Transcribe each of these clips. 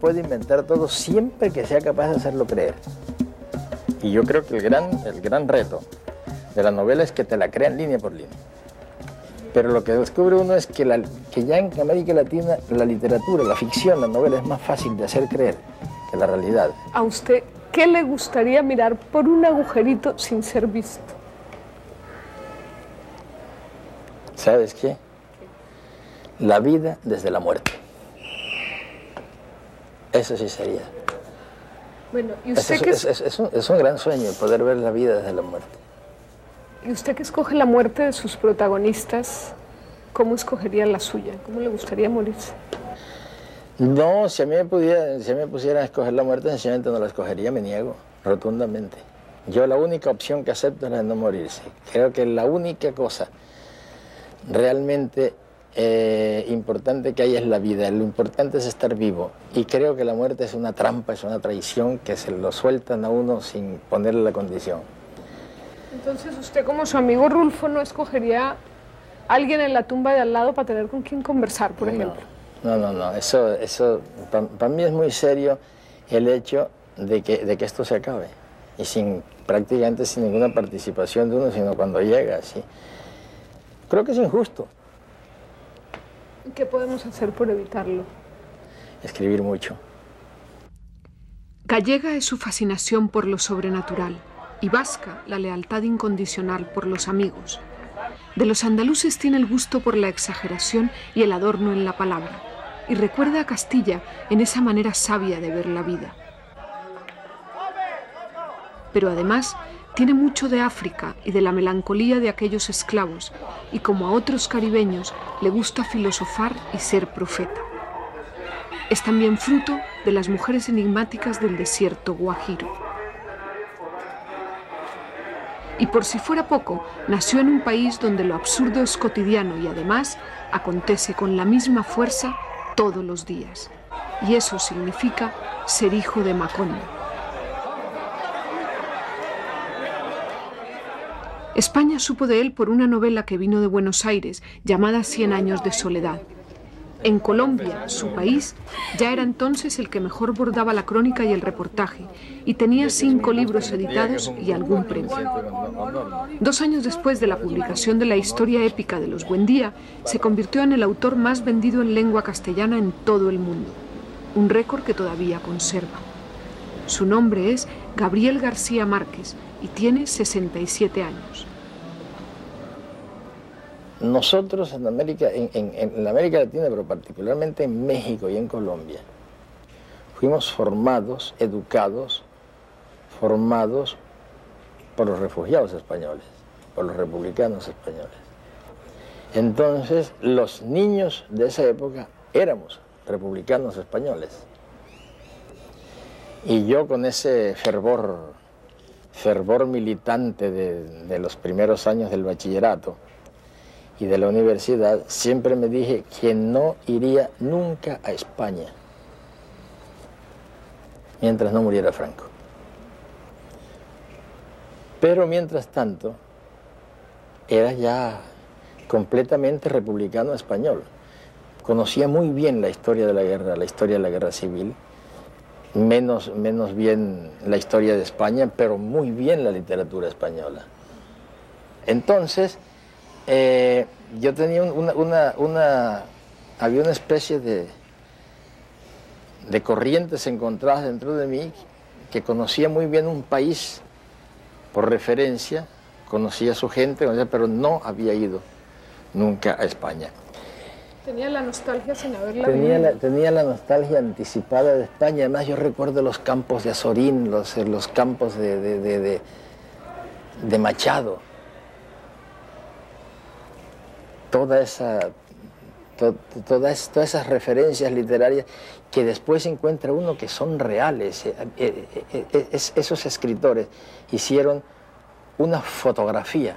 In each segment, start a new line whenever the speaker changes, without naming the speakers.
Puede inventar todo siempre que sea capaz de hacerlo creer. Y yo creo que el gran, el gran reto de la novela es que te la crean línea por línea. Pero lo que descubre uno es que, la, que ya en América Latina la literatura, la ficción, la novela es más fácil de hacer creer que la realidad.
¿A usted qué le gustaría mirar por un agujerito sin ser visto?
¿Sabes qué? La vida desde la muerte. Eso sí sería.
Bueno, ¿y
Es,
usted,
es-
que,
es- es- es un, es un gran sueño poder ver la vida desde la muerte.
¿Y usted que escoge la muerte de sus protagonistas? ¿Cómo escogería la suya? ¿Cómo le gustaría morirse?
No, si a mí me, pudiera, si a mí me pusieran a escoger la muerte, sencillamente no la escogería, me niego rotundamente. Yo la única opción que acepto es la de no morirse. Creo que la única cosa realmente eh, importante que hay es la vida. Lo importante es estar vivo. Y creo que la muerte es una trampa, es una traición que se lo sueltan a uno sin ponerle la condición.
Entonces, usted como su amigo Rulfo no escogería a alguien en la tumba de al lado para tener con quien conversar, por ejemplo.
No, no, no. Eso, eso para mí es muy serio el hecho de que, de que esto se acabe. Y sin prácticamente sin ninguna participación de uno, sino cuando llega, así. Creo que es injusto
¿Qué podemos hacer por evitarlo?
escribir mucho.
Gallega es su fascinación por lo sobrenatural y vasca la lealtad incondicional por los amigos. De los andaluces tiene el gusto por la exageración y el adorno en la palabra, y recuerda a Castilla en esa manera sabia de ver la vida. Pero además tiene mucho de África y de la melancolía de aquellos esclavos, y como a otros caribeños le gusta filosofar y ser profeta. Es también fruto de las mujeres enigmáticas del desierto guajiro. Y por si fuera poco, nació en un país donde lo absurdo es cotidiano y además acontece con la misma fuerza todos los días. Y eso significa ser hijo de Macondo. España supo de él por una novela que vino de Buenos Aires llamada Cien años de soledad. En Colombia, su país, ya era entonces el que mejor bordaba la crónica y el reportaje, y tenía cinco libros editados y algún premio. Dos años después de la publicación de la historia épica de los Buendía, se convirtió en el autor más vendido en lengua castellana en todo el mundo, un récord que todavía conserva. Su nombre es Gabriel García Márquez y tiene 67 años.
Nosotros en América, en, América Latina, pero particularmente en México y en Colombia, fuimos formados, educados, formados por los refugiados españoles, por los republicanos españoles. Entonces, los niños de esa época éramos republicanos españoles. Y yo con ese fervor, fervor militante de los primeros años del bachillerato y de la universidad, siempre me dije que no iría nunca a España mientras no muriera Franco. Pero mientras tanto, era ya completamente republicano español. Conocía muy bien la historia de la guerra, la historia de la guerra civil, menos, menos bien la historia de España, pero muy bien la literatura española. Entonces, eh, yo tenía un- una, una- una- había una especie de, de corrientes encontradas dentro de mí que conocía muy bien un país por referencia, conocía a su gente, pero no había ido nunca a España.
Tenía la nostalgia sin haberla
Tenía la, tenía la nostalgia anticipada de España. Además, yo recuerdo los campos de Azorín, los, los campos de- de- de Machado. Todas, esas referencias literarias que después encuentra uno que son reales. Eh, eh, eh, es- esos escritores hicieron una fotografía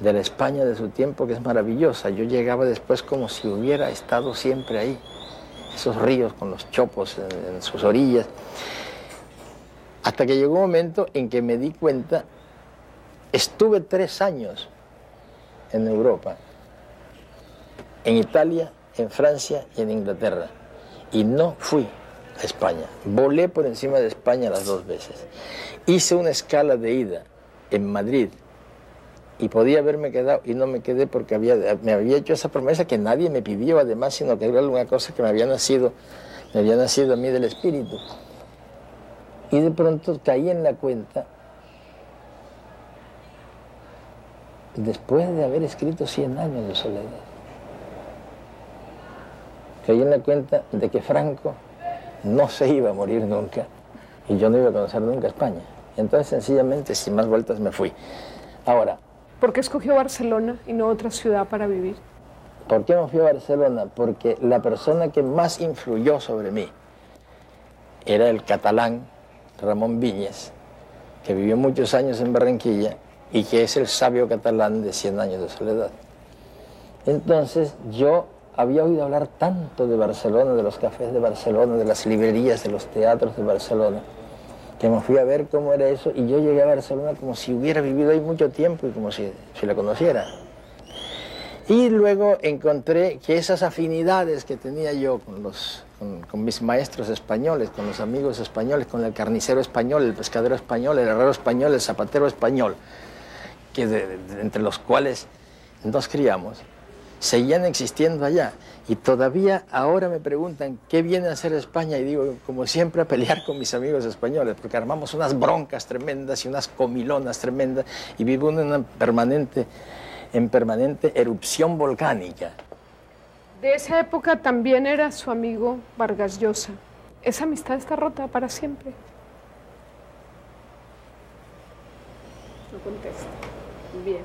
de la España de su tiempo que es maravillosa. Yo llegaba después como si hubiera estado siempre ahí. Esos ríos con los chopos en sus orillas. Hasta que llegó un momento en que me di cuenta, estuve tres años en Europa, en Italia, en Francia y en Inglaterra. y no fui a España. Volé por encima de España las dos veces. Hice una escala de ida en Madrid y podía haberme quedado y no me quedé porque había, me había hecho esa promesa que nadie me pidió además, sino que era una cosa que me había nacido, me había nacido a mí del espíritu. Y de pronto caí en la cuenta, después de haber escrito 100 años de soledad, caí en la cuenta de que Franco no se iba a morir nunca y yo no iba a conocer nunca España. Entonces sencillamente, sin más vueltas, me fui. Ahora,
¿Por qué escogió Barcelona y no otra ciudad para vivir?
¿Por qué me fui a Barcelona? Porque la persona que más influyó sobre mí era el catalán Ramón Viñes, que vivió muchos años en Barranquilla y que es el sabio catalán de 100 años de soledad. Entonces yo había oído hablar tanto de Barcelona, de los cafés de Barcelona, de las librerías, de los teatros de Barcelona, que me fui a ver cómo era eso y yo llegué a Barcelona como si hubiera vivido ahí mucho tiempo y como si, si la conociera. Y luego encontré que esas afinidades que tenía yo con, los, con, con, mis maestros españoles, con los amigos españoles, con el carnicero español, el pescadero español, el herrero español, el zapatero español, que de, de, entre los cuales nos criamos, seguían existiendo allá. Y todavía ahora me preguntan qué viene a hacer España y digo, como siempre, a pelear con mis amigos españoles, porque armamos unas broncas tremendas y unas comilonas tremendas y vivo en una permanente, en permanente erupción volcánica.
De esa época también era su amigo Vargas Llosa. ¿Esa amistad está rota para siempre? No contesta. Bien.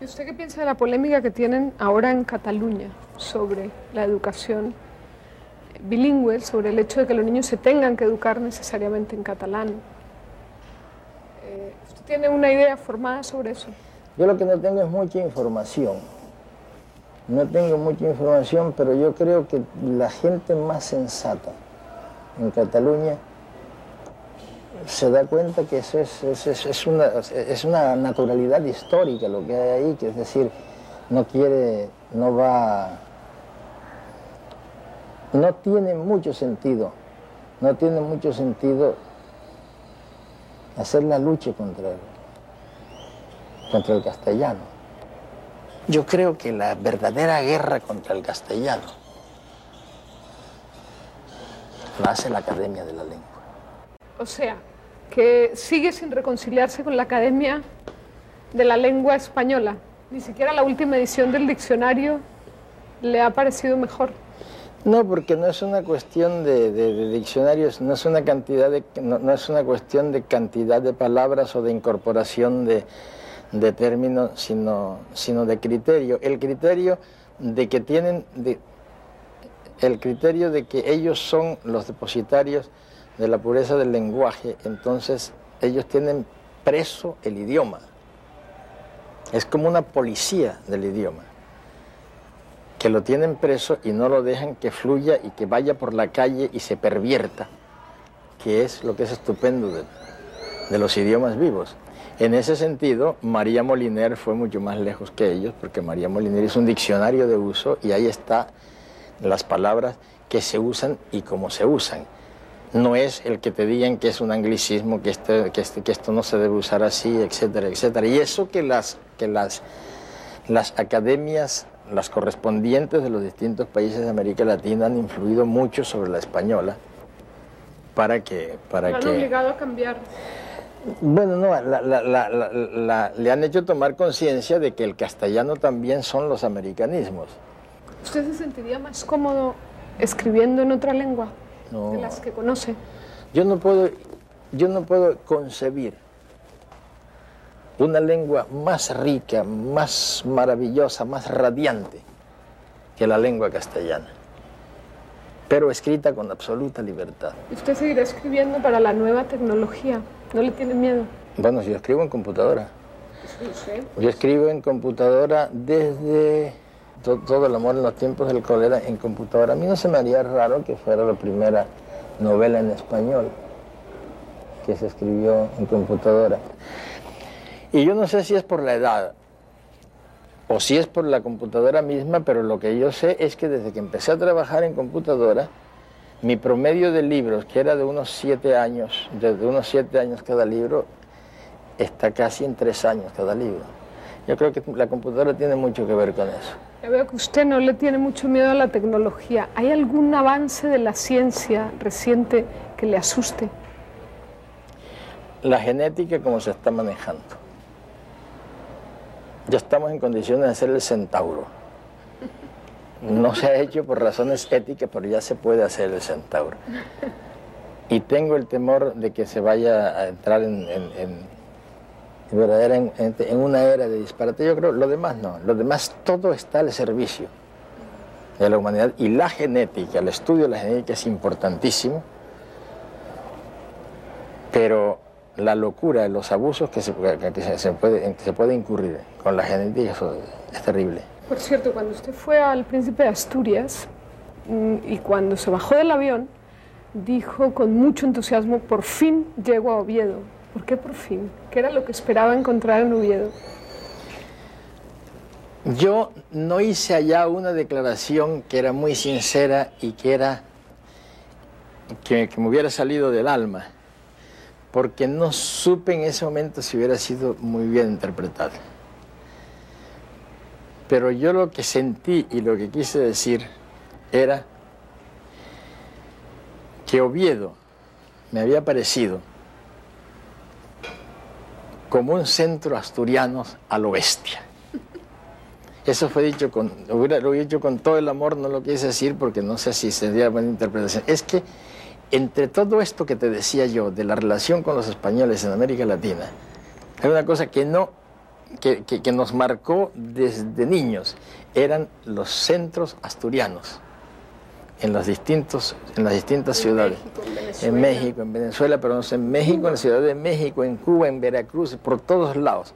¿Y usted qué piensa de la polémica que tienen ahora en Cataluña sobre la educación bilingüe, sobre el hecho de que los niños se tengan que educar necesariamente en catalán? Eh, ¿Usted tiene una idea formada sobre eso?
Yo lo que no tengo es mucha información. No tengo mucha información, pero yo creo que la gente más sensata en Cataluña se da cuenta que eso es, una naturalidad histórica lo que hay ahí, que es decir, no quiere, no va, no tiene mucho sentido, no tiene mucho sentido hacer la lucha contra el, contra el castellano. Yo creo que la verdadera guerra contra el castellano la hace la Academia de la Lengua.
O sea, que sigue sin reconciliarse con la Academia de la Lengua Española. Ni siquiera la última edición del diccionario le ha parecido mejor.
No, porque no es una cuestión de, diccionarios, no es una cantidad de, no, es una cuestión de cantidad de palabras o de incorporación de, de términos, sino, sino de criterio. El criterio de que tienen, el criterio de que ellos son los depositarios de la pureza del lenguaje, entonces ellos tienen preso el idioma. Es como una policía del idioma, que lo tienen preso y no lo dejan que fluya y que vaya por la calle y se pervierta, que es lo que es estupendo de, los idiomas vivos. En ese sentido, María Moliner fue mucho más lejos que ellos, porque María Moliner es un diccionario de uso y ahí están las palabras que se usan y cómo se usan no es el que te digan que es un anglicismo, que, este, que, este, que esto no se debe usar así, etcétera, etcétera. Y eso que las, que las, las academias, las correspondientes de los distintos países de América Latina han influido mucho sobre la española para que... Para
¿Lo han
que...
obligado a cambiar?
Bueno, no, la, la, le han hecho tomar conciencia de que el castellano también son los americanismos.
¿Usted se sentiría más cómodo escribiendo en otra lengua?
No.
de las que conoce.
Yo no puedo, yo no puedo concebir una lengua más rica, más maravillosa, más radiante que la lengua castellana, pero escrita con absoluta libertad.
¿Y usted seguirá escribiendo para la nueva tecnología? ¿No le tiene miedo?
Bueno, yo escribo en computadora.
Sí, sí.
Yo escribo en computadora desde todo el amor en los tiempos del cólera en computadora. A mí no se me haría raro que fuera la primera novela en español que se escribió en computadora. Y yo no sé si es por la edad o si es por la computadora misma, pero lo que yo sé es que desde que empecé a trabajar en computadora, mi promedio de libros, que era de unos siete años, de unos siete años cada libro, está casi en tres años cada libro. Yo creo que la computadora tiene mucho que ver con eso.
Ya veo que usted no le tiene mucho miedo a la tecnología. ¿Hay algún avance de la ciencia reciente que le asuste?
La genética como se está manejando. Ya estamos en condiciones de hacer el centauro. No se ha hecho por razones éticas, pero ya se puede hacer el centauro. Y tengo el temor de que se vaya a entrar en verdaderamente en una era de disparate. Yo creo, lo demás no, lo demás todo está al servicio de la humanidad y la genética, el estudio de la genética es importantísimo, pero la locura, los abusos que se, se, puede, se puede incurrir con la genética es terrible.
Por cierto, cuando usted fue al Príncipe de Asturias mm, y cuando se bajó del avión, dijo con mucho entusiasmo, por fin llego a Oviedo. ¿Por qué por fin? ¿Qué era lo que esperaba encontrar en Oviedo?
Yo no hice allá una declaración que era muy sincera y que era que, me hubiera salido del alma, porque no supe en ese momento si hubiera sido muy bien interpretada. Pero yo lo que sentí y lo que quise decir era que Oviedo me había parecido como un centro asturiano a lo bestia. Eso fue dicho con, lo he dicho con todo el amor, no lo quise decir porque no sé si sería buena interpretación. Es que entre todo esto que te decía yo de la relación con los españoles en América Latina, hay una cosa que no, que, que nos marcó desde niños, eran los centros asturianos en, los distintos, en las distintas ciudades. en, México, en Venezuela, pero no sé, en México, en la Ciudad de México, en Cuba, en Veracruz, por todos lados.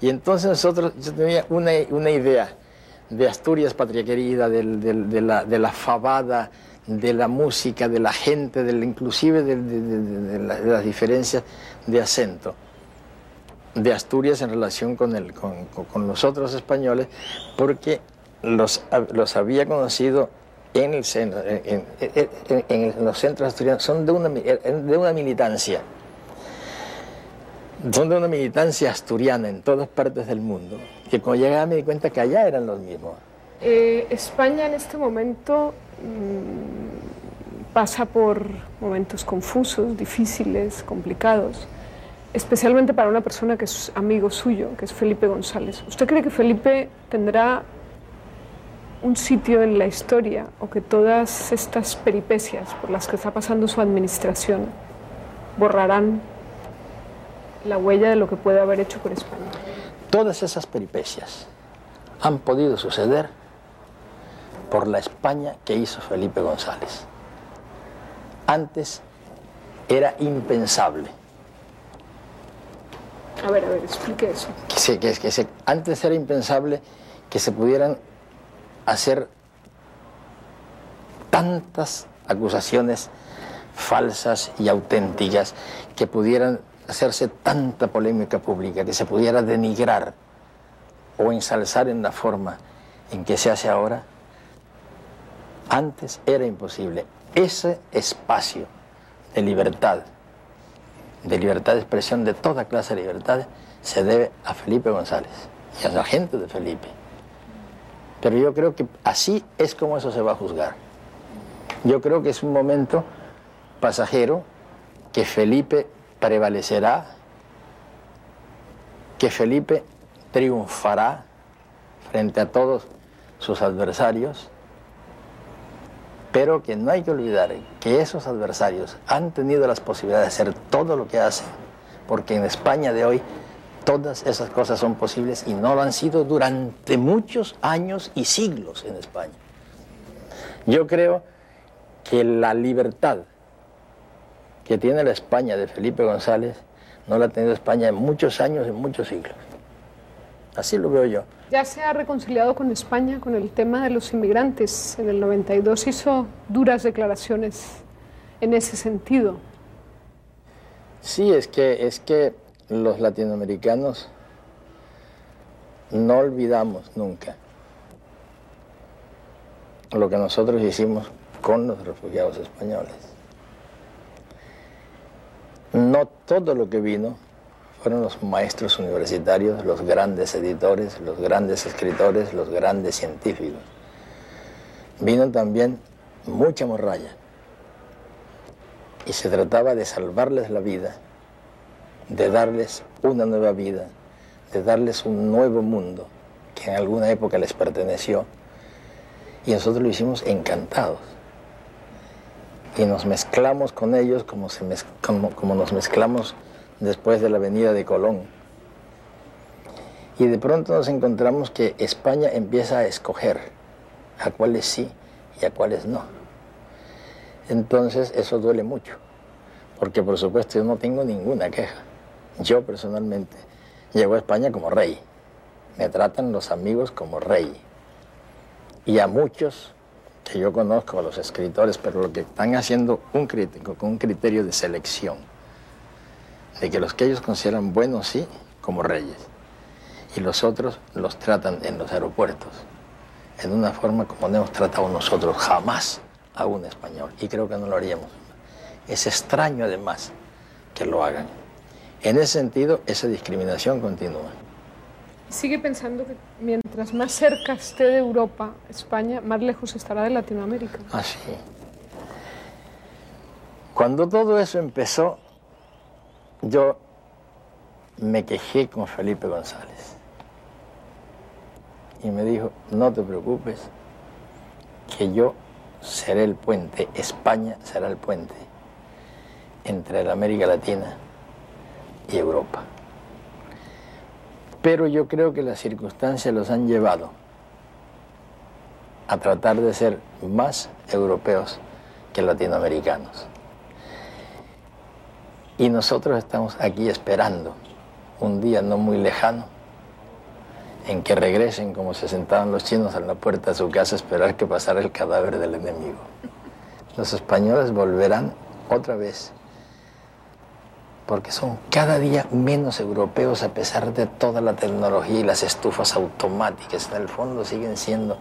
Y entonces nosotros, yo tenía una, una idea de Asturias, patria querida, de, la, de la fabada, de la música, de la gente, del, inclusive de, las diferencias de acento de Asturias en relación con, el, con, con los otros españoles, porque los, los había conocido en, el en, los centros asturianos son de una, de una militancia. Son de una militancia asturiana en todas partes del mundo, que cuando llegaba me di cuenta que allá eran los mismos.
Eh, España en este momento mm, pasa por momentos confusos, difíciles, complicados, especialmente para una persona que es amigo suyo, que es Felipe González. ¿Usted cree que Felipe tendrá un sitio en la historia o que todas estas peripecias por las que está pasando su administración borrarán la huella de lo que puede haber hecho por España.
Todas esas peripecias han podido suceder por la España que hizo Felipe González. Antes era impensable.
A ver, a ver, explique eso.
Que, que, que antes era impensable que se pudieran hacer tantas acusaciones falsas y auténticas que pudieran hacerse tanta polémica pública, que se pudiera denigrar o ensalzar en la forma en que se hace ahora, antes era imposible. Ese espacio de libertad, de libertad de expresión, de toda clase de libertad, se debe a Felipe González y a la gente de Felipe. Pero yo creo que así es como eso se va a juzgar. Yo creo que es un momento pasajero, que Felipe prevalecerá, que Felipe triunfará frente a todos sus adversarios, pero que no hay que olvidar que esos adversarios han tenido las posibilidades de hacer todo lo que hacen, porque en España de hoy Todas esas cosas son posibles y no lo han sido durante muchos años y siglos en España. Yo creo que la libertad que tiene la España de Felipe González no la ha tenido España en muchos años, en muchos siglos. Así lo veo yo.
Ya se ha reconciliado con España con el tema de los inmigrantes. En el 92 hizo duras declaraciones en ese sentido.
Sí, es que, es que los latinoamericanos no olvidamos nunca lo que nosotros hicimos con los refugiados españoles. No todo lo que vino fueron los maestros universitarios, los grandes editores, los grandes escritores, los grandes científicos. Vino también mucha morralla. Y se trataba de salvarles la vida, de darles una nueva vida, de darles un nuevo mundo que en alguna época les perteneció. Y nosotros lo hicimos encantados. Y nos mezclamos con ellos como, se como, como nos mezclamos después de la venida de Colón. Y de pronto nos encontramos que España empieza a escoger a cuáles sí y a cuáles no. Entonces eso duele mucho, porque por supuesto yo no tengo ninguna queja. Yo personalmente llego a España como rey. Me tratan los amigos como rey. Y a muchos que yo conozco, a los escritores, pero lo que están haciendo un crítico con un criterio de selección de que los que ellos consideran buenos sí, como reyes, y los otros los tratan en los aeropuertos en una forma como no hemos tratado nosotros jamás a un español, y creo que no lo haríamos. Es extraño además que lo hagan. En ese sentido, esa discriminación continúa.
Sigue pensando que mientras más cerca esté de Europa, España, más lejos estará de Latinoamérica.
Ah, sí. Cuando todo eso empezó, yo me quejé con Felipe González y me dijo, no te preocupes, que yo seré el puente, España será el puente entre la América Latina y Europa. Pero yo creo que las circunstancias los han llevado a tratar de ser más europeos que latinoamericanos. Y nosotros estamos aquí esperando un día no muy lejano en que regresen como se sentaban los chinos a la puerta de su casa a esperar que pasara el cadáver del enemigo. Los españoles volverán otra vez porque son cada día menos europeos a pesar de toda la tecnología y las estufas automáticas. En el fondo siguen siendo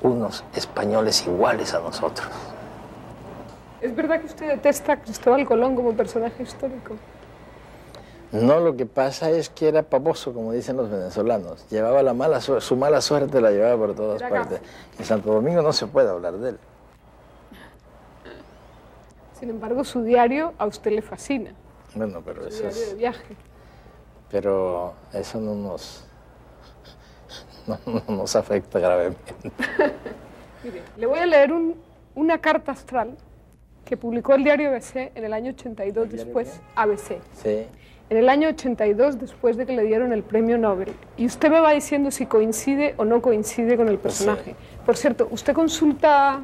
unos españoles iguales a nosotros.
¿Es verdad que usted detesta a Cristóbal Colón como personaje histórico?
No, lo que pasa es que era pavoso, como dicen los venezolanos. Llevaba la mala su mala suerte la llevaba por todas partes. En Santo Domingo no se puede hablar de él.
Sin embargo, su diario a usted le fascina.
Bueno, pero eso
diario
es...
de viaje.
Pero eso no nos, no, no nos afecta gravemente.
Mire, le voy a leer un, una carta astral que publicó el diario ABC en el año 82 después, ABC.
Sí.
En el año 82 después de que le dieron el premio Nobel. Y usted me va diciendo si coincide o no coincide con el personaje. Por cierto, ¿usted consulta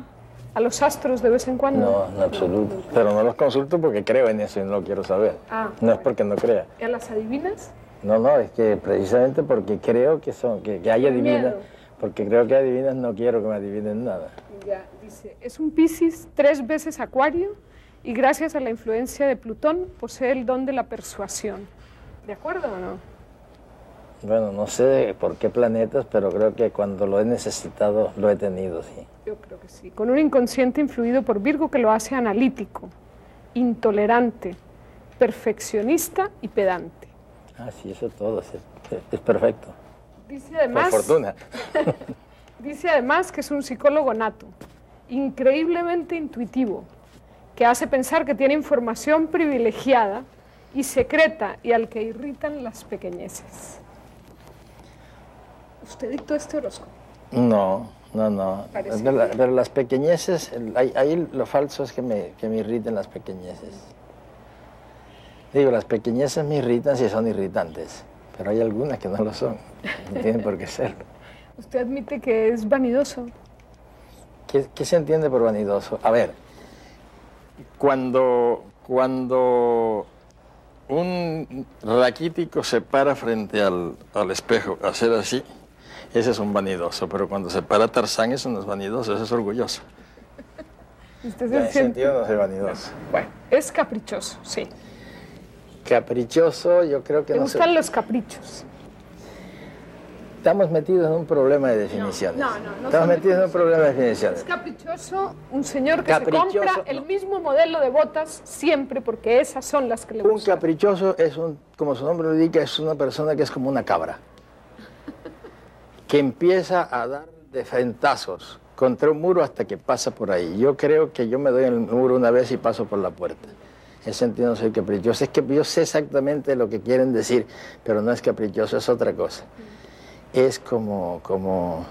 a los astros de vez en cuando?
No, en absoluto. Pero no los consulto porque creo en eso y no lo quiero saber.
Ah,
no es porque no crea.
¿Y a las adivinas?
No, no, es que precisamente porque creo que son, que, que hay adivinas, porque creo que adivinas no quiero que me adivinen nada.
Ya, dice, es un Piscis tres veces acuario y gracias a la influencia de Plutón posee el don de la persuasión. ¿De acuerdo o no?
Bueno, no sé por qué planetas, pero creo que cuando lo he necesitado lo he tenido, sí.
Yo creo que sí. Con un inconsciente influido por Virgo que lo hace analítico, intolerante, perfeccionista y pedante.
Ah, sí, eso todo, es, es perfecto.
Dice además,
Por fortuna.
dice además que es un psicólogo nato, increíblemente intuitivo, que hace pensar que tiene información privilegiada y secreta y al que irritan las pequeñeces. ¿Usted dictó este horóscopo?
No, no, no. Pero, la-
que-
pero las pequeñeces, el- ahí, ahí lo falso es que me, que me irriten las pequeñeces. Digo, las pequeñeces me irritan si son irritantes, pero hay algunas que no lo son. No tienen por qué serlo.
Usted admite que es vanidoso.
¿Qué, qué se entiende por vanidoso? A ver, cuando, cuando un raquítico se para frente al, al espejo hacer así, ese es un vanidoso, pero cuando se para Tarzán eso no es vanidoso, eso es orgulloso.
Usted
En ese sentido no soy vanidoso.
Bueno, es caprichoso, sí.
Caprichoso, yo creo que
¿Le
no
gustan los caprichos?
Estamos metidos en un problema de definiciones.
No, no, no
Estamos metidos en un problema de
Es
definiciones.
caprichoso un señor que
Caprichoso,
se compra el mismo modelo de botas siempre porque esas son las que le
Un
gustan.
caprichoso es un, como su nombre lo indica, es una persona que es como una cabra, que empieza a dar de frentazos contra un muro hasta que pasa por ahí. Yo creo que yo me doy en el muro una vez y paso por la puerta. En ese sentido no soy caprichoso. Es que yo sé exactamente lo que quieren decir, pero no es caprichoso, es otra cosa. Es como, como,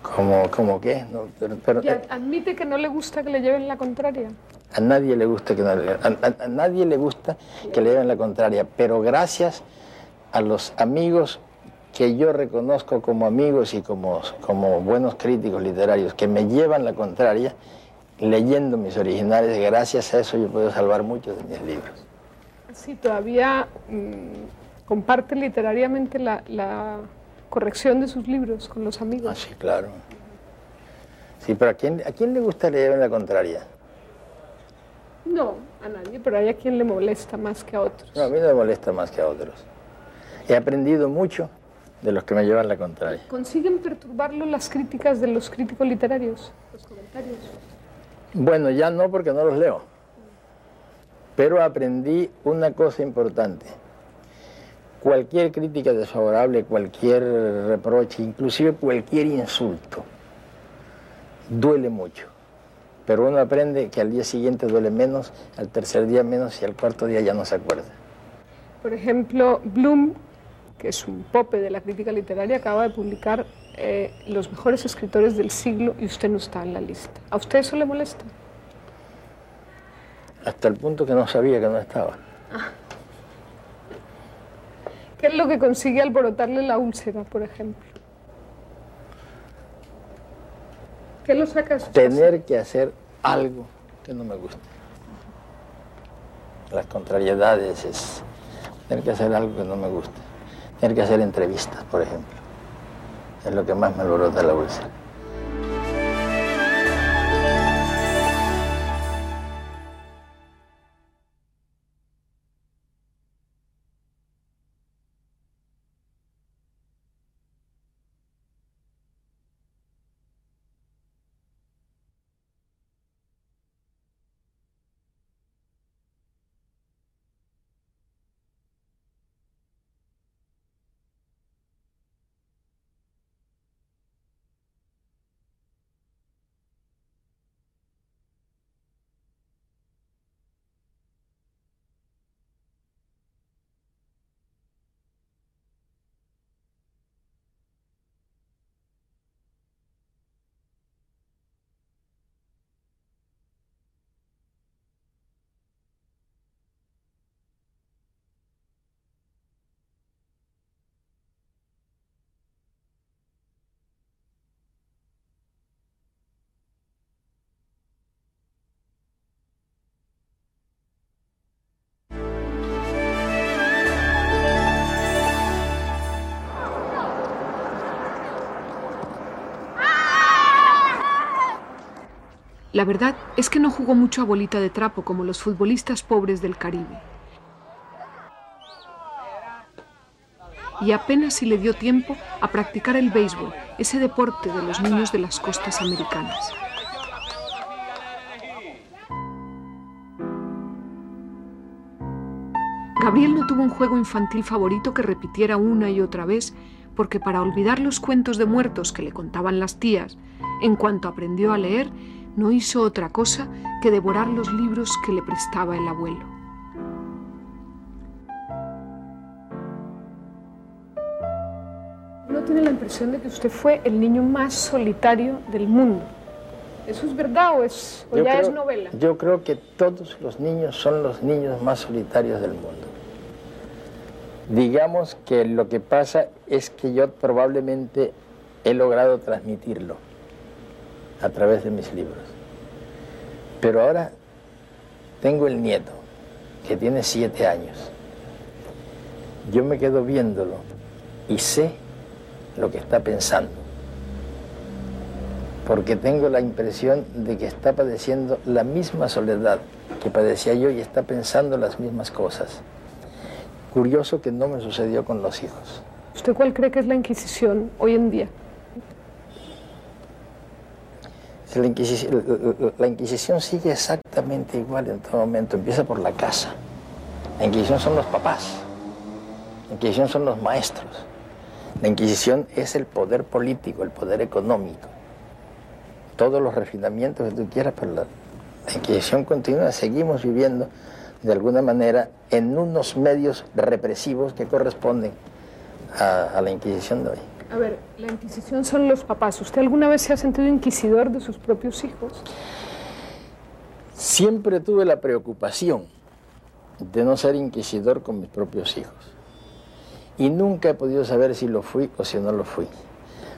como, como qué, no, pero- pero-
Y ad- admite que no le gusta que le lleven la contraria.
a nadie le gusta que no le- a, a- a nadie le gusta que le lleven la contraria, pero gracias a los amigos que yo reconozco como amigos y como, como buenos críticos literarios que me llevan la contraria, leyendo mis originales, gracias a eso yo puedo salvar muchos de mis libros.
Sí, todavía mm, comparte literariamente la, la corrección de sus libros con los amigos.
Ah, sí, claro. Sí, pero ¿a quién, ¿a quién le gusta que le lleven la contraria?
No, a nadie, pero hay a quien le molesta más que a otros.
No, a mí no me molesta más que a otros. He aprendido mucho de los que me llevan la contraria.
¿Consiguen perturbarlo las críticas de los críticos literarios? Los comentarios.
Bueno, ya no porque no los leo. Pero aprendí una cosa importante. Cualquier crítica desfavorable, cualquier reproche, inclusive cualquier insulto, duele mucho. Pero uno aprende que al día siguiente duele menos, al tercer día menos y al cuarto día ya no se acuerda.
Por ejemplo, Bloom, que es un pope de la crítica literaria, acaba de publicar eh, los mejores escritores del siglo y usted no está en la lista. ¿A usted eso le molesta?
Hasta el punto que no sabía que no estaba.
¿Qué es lo que consigue alborotarle la úlcera, por ejemplo? ¿Qué lo saca su
Tener que hacer algo que no me guste. Las contrariedades es tener que hacer algo que no me guste. Tener que hacer entrevistas, por ejemplo. Es lo que más me alborota la úlcera.
La verdad es que no jugó mucho a bolita de trapo como los futbolistas pobres del Caribe. Y apenas si le dio tiempo a practicar el béisbol, ese deporte de los niños de las costas americanas. Gabriel no tuvo un juego infantil favorito que repitiera una y otra vez, porque para olvidar los cuentos de muertos que le contaban las tías, en cuanto aprendió a leer, no hizo otra cosa que devorar los libros que le prestaba el abuelo.
Uno tiene la impresión de que usted fue el niño más solitario del mundo. ¿Eso es verdad o, es, o
Yo
ya
creo-
es novela?
Yo creo que todos los niños son los niños más solitarios del mundo. Digamos que lo que pasa es que yo probablemente he logrado transmitirlo a través de mis libros. Pero ahora tengo el nieto, que tiene siete años. Yo me quedo viéndolo y sé lo que está pensando porque tengo la impresión de que está padeciendo la misma soledad que padecía yo y está pensando las mismas cosas. Curioso que no me sucedió con los hijos.
¿Usted cuál cree que es la Inquisición hoy en día?
La Inquisición, sigue exactamente igual en todo momento. Empieza por la casa. La Inquisición son los papás. La Inquisición son los maestros. La Inquisición es el poder político, el poder económico. Todos los refinamientos que tú quieras, pero la, Inquisición continúa. Seguimos viviendo de alguna manera en unos medios represivos que corresponden a la Inquisición de hoy.
A ver, la Inquisición son los papás. ¿Usted alguna vez se ha sentido inquisidor de sus propios hijos?
Siempre tuve la preocupación de no ser inquisidor con mis propios hijos. Y nunca he podido saber si lo fui o si no lo fui.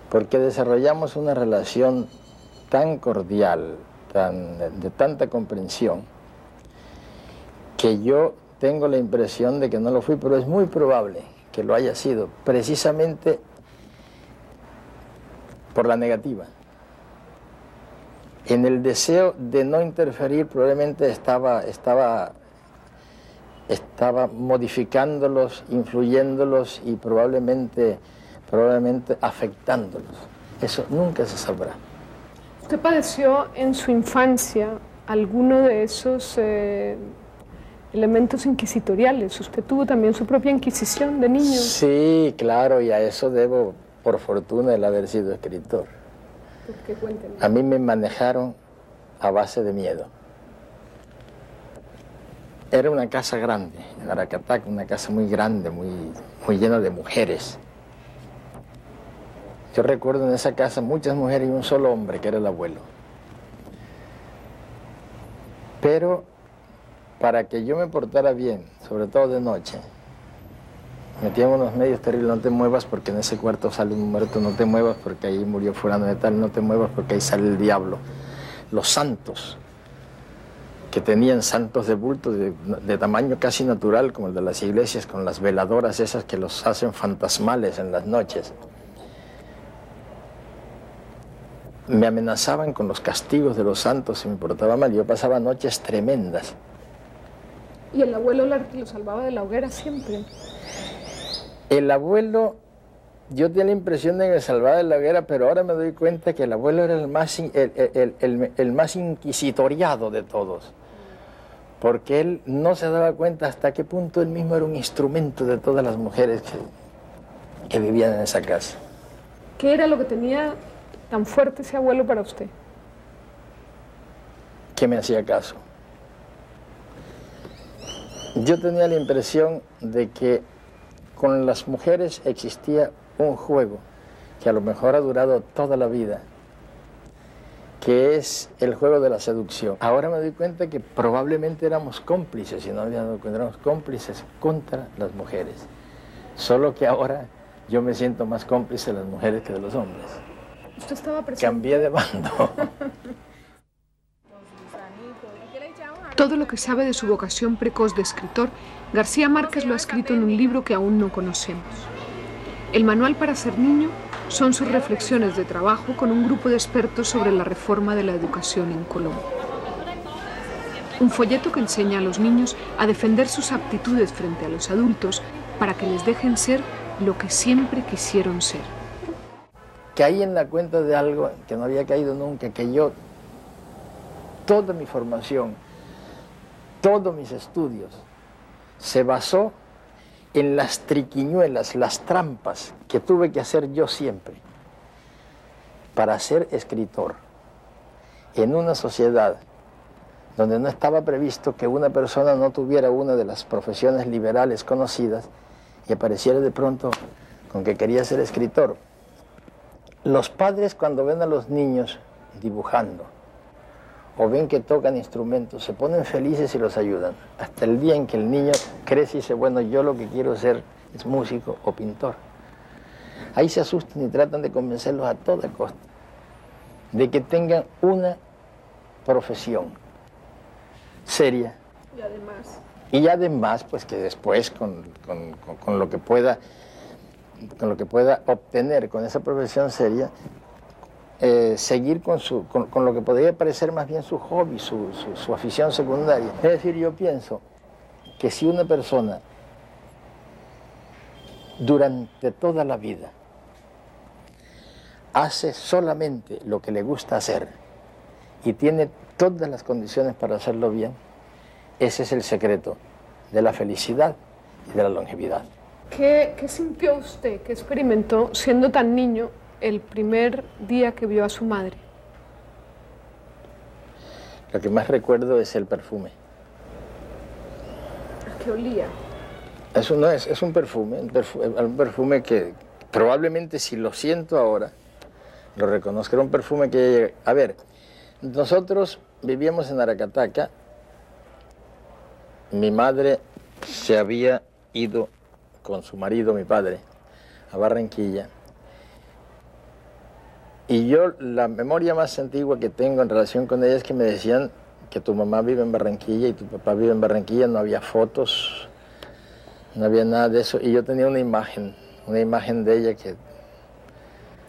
Porque desarrollamos una relación tan cordial, tan, de tanta comprensión, que yo tengo la impresión de que no lo fui, pero es muy probable que lo haya sido, precisamente por la negativa. En el deseo de no interferir probablemente estaba, estaba, estaba modificándolos, influyéndolos y probablemente, probablemente afectándolos. Eso nunca se sabrá.
¿Usted padeció en su infancia alguno de esos eh, elementos inquisitoriales? ¿Usted tuvo también su propia inquisición de niño?
Sí, claro, y a eso debo por fortuna el haber sido escritor.
Cuénteme.
A mí me manejaron a base de miedo. Era una casa grande, en Aracatac, una casa muy grande, muy, muy llena de mujeres. Yo recuerdo en esa casa muchas mujeres y un solo hombre, que era el abuelo. Pero para que yo me portara bien, sobre todo de noche, metían unos medios terribles, no te muevas porque en ese cuarto sale un muerto, no te muevas porque ahí murió fulano de tal, no te muevas porque ahí sale el diablo. Los santos, que tenían santos de bulto de, de, tamaño casi natural, como el de las iglesias, con las veladoras esas que los hacen fantasmales en las noches. Me amenazaban con los castigos de los santos si me portaba mal. Yo pasaba noches tremendas.
¿Y el abuelo lo salvaba de la hoguera siempre?
El abuelo, yo tenía la impresión de que me salvaba de la hoguera, pero ahora me doy cuenta que el abuelo era el más, el, el, el, el, más inquisitoriado de todos, porque él no se daba cuenta hasta qué punto él mismo era un instrumento de todas las mujeres que, que vivían en esa casa.
¿Qué era lo que tenía tan fuerte ese abuelo para usted?
Que me hacía caso. Yo tenía la impresión de que con las mujeres existía un juego que a lo mejor ha durado toda la vida, que es el juego de la seducción. Ahora me doy cuenta que probablemente éramos cómplices, y no había dado cuenta, éramos cómplices contra las mujeres. Solo que ahora yo me siento más cómplice de las mujeres que de los hombres.
¿Usted estaba presente?
Cambié de bando.
Todo lo que sabe de su vocación precoz de escritor, García Márquez lo ha escrito en un libro que aún no conocemos. El manual para ser niño son sus reflexiones de trabajo con un grupo de expertos sobre la reforma de la educación en Colombia. Un folleto que enseña a los niños a defender sus aptitudes frente a los adultos para que les dejen ser lo que siempre quisieron ser.
Caí en la cuenta de algo que no había caído nunca, que yo, toda mi formación, todos mis estudios, se basó en las triquiñuelas, las trampas que tuve que hacer yo siempre para ser escritor en una sociedad donde no estaba previsto que una persona no tuviera una de las profesiones liberales conocidas y apareciera de pronto con que quería ser escritor. Los padres cuando ven a los niños dibujando, o ven que tocan instrumentos, se ponen felices y los ayudan. Hasta el día en que el niño crece y dice, bueno, yo lo que quiero ser es músico o pintor. Ahí se asustan y tratan de convencerlos a toda costa de que tengan una profesión seria.
Y además.
Y además, pues que después con, con, con, con lo que pueda con lo que pueda obtener con esa profesión seria, eh, seguir con, su, con, lo que podría parecer más bien su hobby, su, su, su, afición secundaria. Es decir, yo pienso que si una persona durante toda la vida hace solamente lo que le gusta hacer y tiene todas las condiciones para hacerlo bien, ese es el secreto de la felicidad y de la longevidad.
¿Qué, ¿Qué, sintió usted, qué experimentó siendo tan niño el primer día que vio a su madre?
Lo que más recuerdo es el perfume.
¿A qué olía?
Eso no es, es un perfume, un perfume, un perfume que probablemente si lo siento ahora, lo reconozco. Era un perfume que, a ver, nosotros vivíamos en Aracataca, mi madre se había ido con su marido, mi padre, a Barranquilla. Y yo la memoria más antigua que tengo en relación con ella es que me decían que tu mamá vive en Barranquilla y tu papá vive en Barranquilla, no había fotos, no había nada de eso. Y yo tenía una imagen, una imagen de ella que...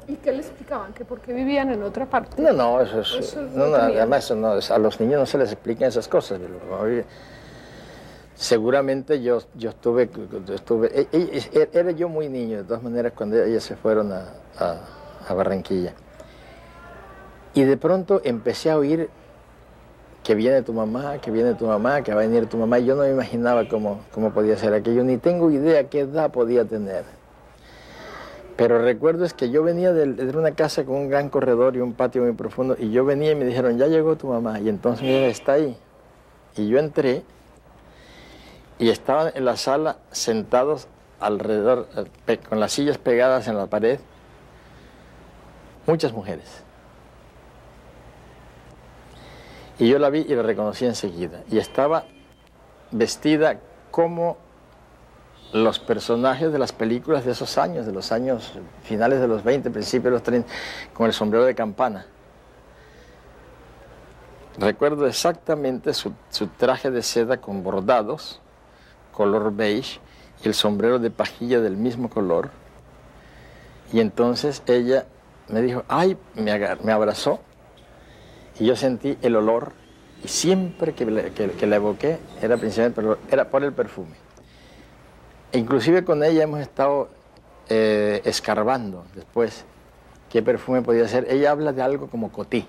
¿Y qué le explicaban? ¿Que por qué vivían en otra parte?
No, no, eso es... Eso no, no, además, eso no, a los niños no se les explican esas cosas. Seguramente yo, yo estuve, estuve e, e, e, era yo muy niño, de todas maneras, cuando ellas se fueron a, a, a Barranquilla. Y de pronto empecé a oír que viene tu mamá, que viene tu mamá, que va a venir tu mamá. Y yo no me imaginaba cómo, cómo podía ser aquello, ni tengo idea qué edad podía tener. Pero recuerdo es que yo venía de, de, una casa con un gran corredor y un patio muy profundo, y yo venía y me dijeron, ya llegó tu mamá, y entonces me dijeron, está ahí. Y yo entré, y estaban en la sala sentados alrededor, con las sillas pegadas en la pared, muchas mujeres. Y yo la vi y la reconocí enseguida. Y estaba vestida como los personajes de las películas de esos años, de los años finales de los 20, principios de los 30, con el sombrero de campana. Recuerdo exactamente su, traje de seda con bordados, color beige, y el sombrero de pajilla del mismo color. Y entonces ella me dijo, ay, me, me abrazó y yo sentí el olor y siempre que, que, la evoqué era principalmente era por el perfume. E inclusive con ella hemos estado eh, escarbando después qué perfume podía ser. Ella habla de algo como cotí.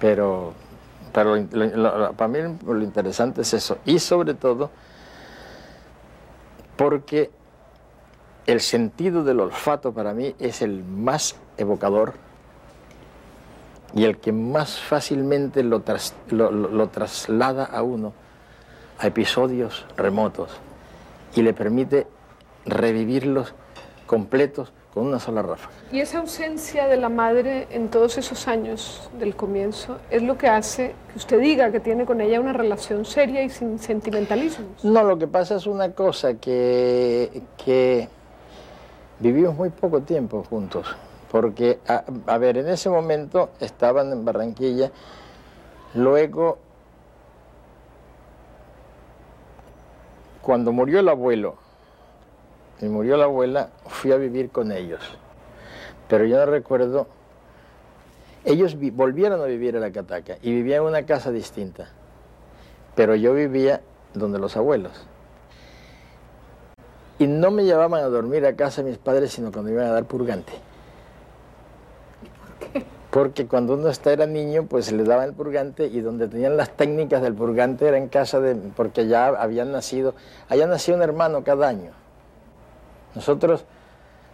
Pero, para mí lo interesante es eso. Y sobre todo porque el sentido del olfato para mí es el más evocador y el que más fácilmente lo, tras, lo, lo, traslada a uno a episodios remotos y le permite revivirlos completos con una sola ráfaga.
Y esa ausencia de la madre en todos esos años del comienzo es lo que hace que usted diga que tiene con ella una relación seria y sin sentimentalismos.
No, lo que pasa es una cosa que, que vivimos muy poco tiempo juntos, porque, a, a, ver, en ese momento estaban en Barranquilla, luego, cuando murió el abuelo y murió la abuela, fui a vivir con ellos, pero yo no recuerdo, ellos volvieron a vivir en la Cataca y vivían en una casa distinta, pero yo vivía donde los abuelos. Y no me llevaban a dormir a casa mis padres, sino cuando iban a dar purgante. Porque cuando uno era niño, pues le daban el purgante y donde tenían las técnicas del purgante era en casa de... porque ya habían nacido, había nacido un hermano cada año. Nosotros,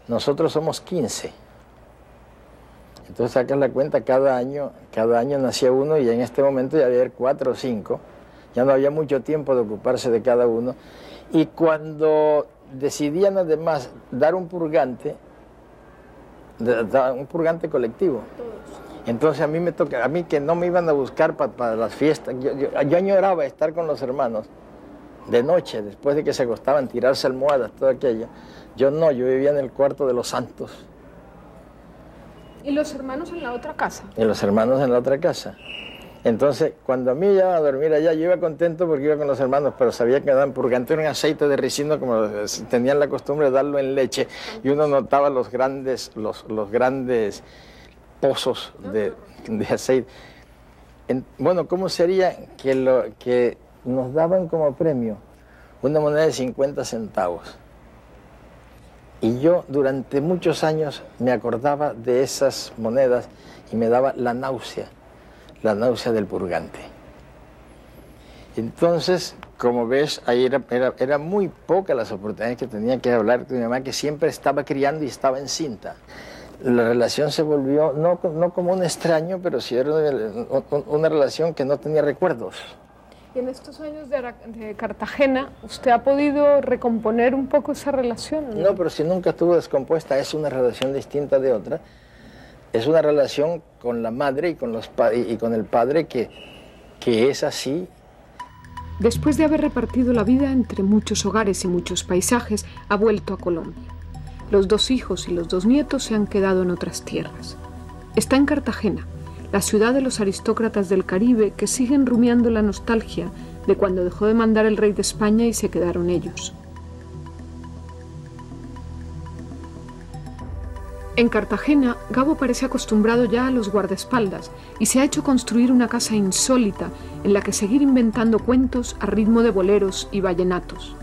nosotros somos 15. Entonces sacas la cuenta, cada año, cada año nacía uno y en este momento ya había cuatro o cinco. Ya no había mucho tiempo de ocuparse de cada uno. Y cuando decidían además dar un purgante, un purgante colectivo. Entonces a mí me toca, a mí que no me iban a buscar para, las fiestas, yo, yo, yo, añoraba estar con los hermanos de noche, después de que se acostaban, tirarse almohadas, todo aquello. Yo no, yo vivía en el cuarto de los santos.
¿Y los hermanos en la otra casa?
Y los hermanos en la otra casa. Entonces, cuando a mí iba a dormir allá, yo iba contento porque iba con los hermanos, pero sabía que daban purgante en aceite de ricino, como tenían la costumbre de darlo en leche, y uno notaba los grandes, los, los grandes pozos de, de aceite. En, bueno, ¿cómo sería que, lo, que nos daban como premio una moneda de 50 centavos. Y yo durante muchos años me acordaba de esas monedas y me daba la náusea, la náusea del purgante. Entonces, como ves, ahí era, era, muy poca las oportunidades que tenía que hablar con mi mamá, que siempre estaba criando y estaba encinta. La relación se volvió, no, no como un extraño, pero sí era una relación que no tenía recuerdos.
Y en estos años de, Cartagena, ¿usted ha podido recomponer un poco esa relación?
¿no? pero si nunca estuvo descompuesta, es una relación distinta de otra. Es una relación con la madre y con, los y con el padre que, que es así.
Después de haber repartido la vida entre muchos hogares y muchos paisajes, ha vuelto a Colombia. Los dos hijos y los dos nietos se han quedado en otras tierras. Está en Cartagena, la ciudad de los aristócratas del Caribe que siguen rumiando la nostalgia de cuando dejó de mandar el rey de España y se quedaron ellos. En Cartagena, Gabo parece acostumbrado ya a los guardaespaldas y se ha hecho construir una casa insólita en la que seguir inventando cuentos a ritmo de boleros y vallenatos.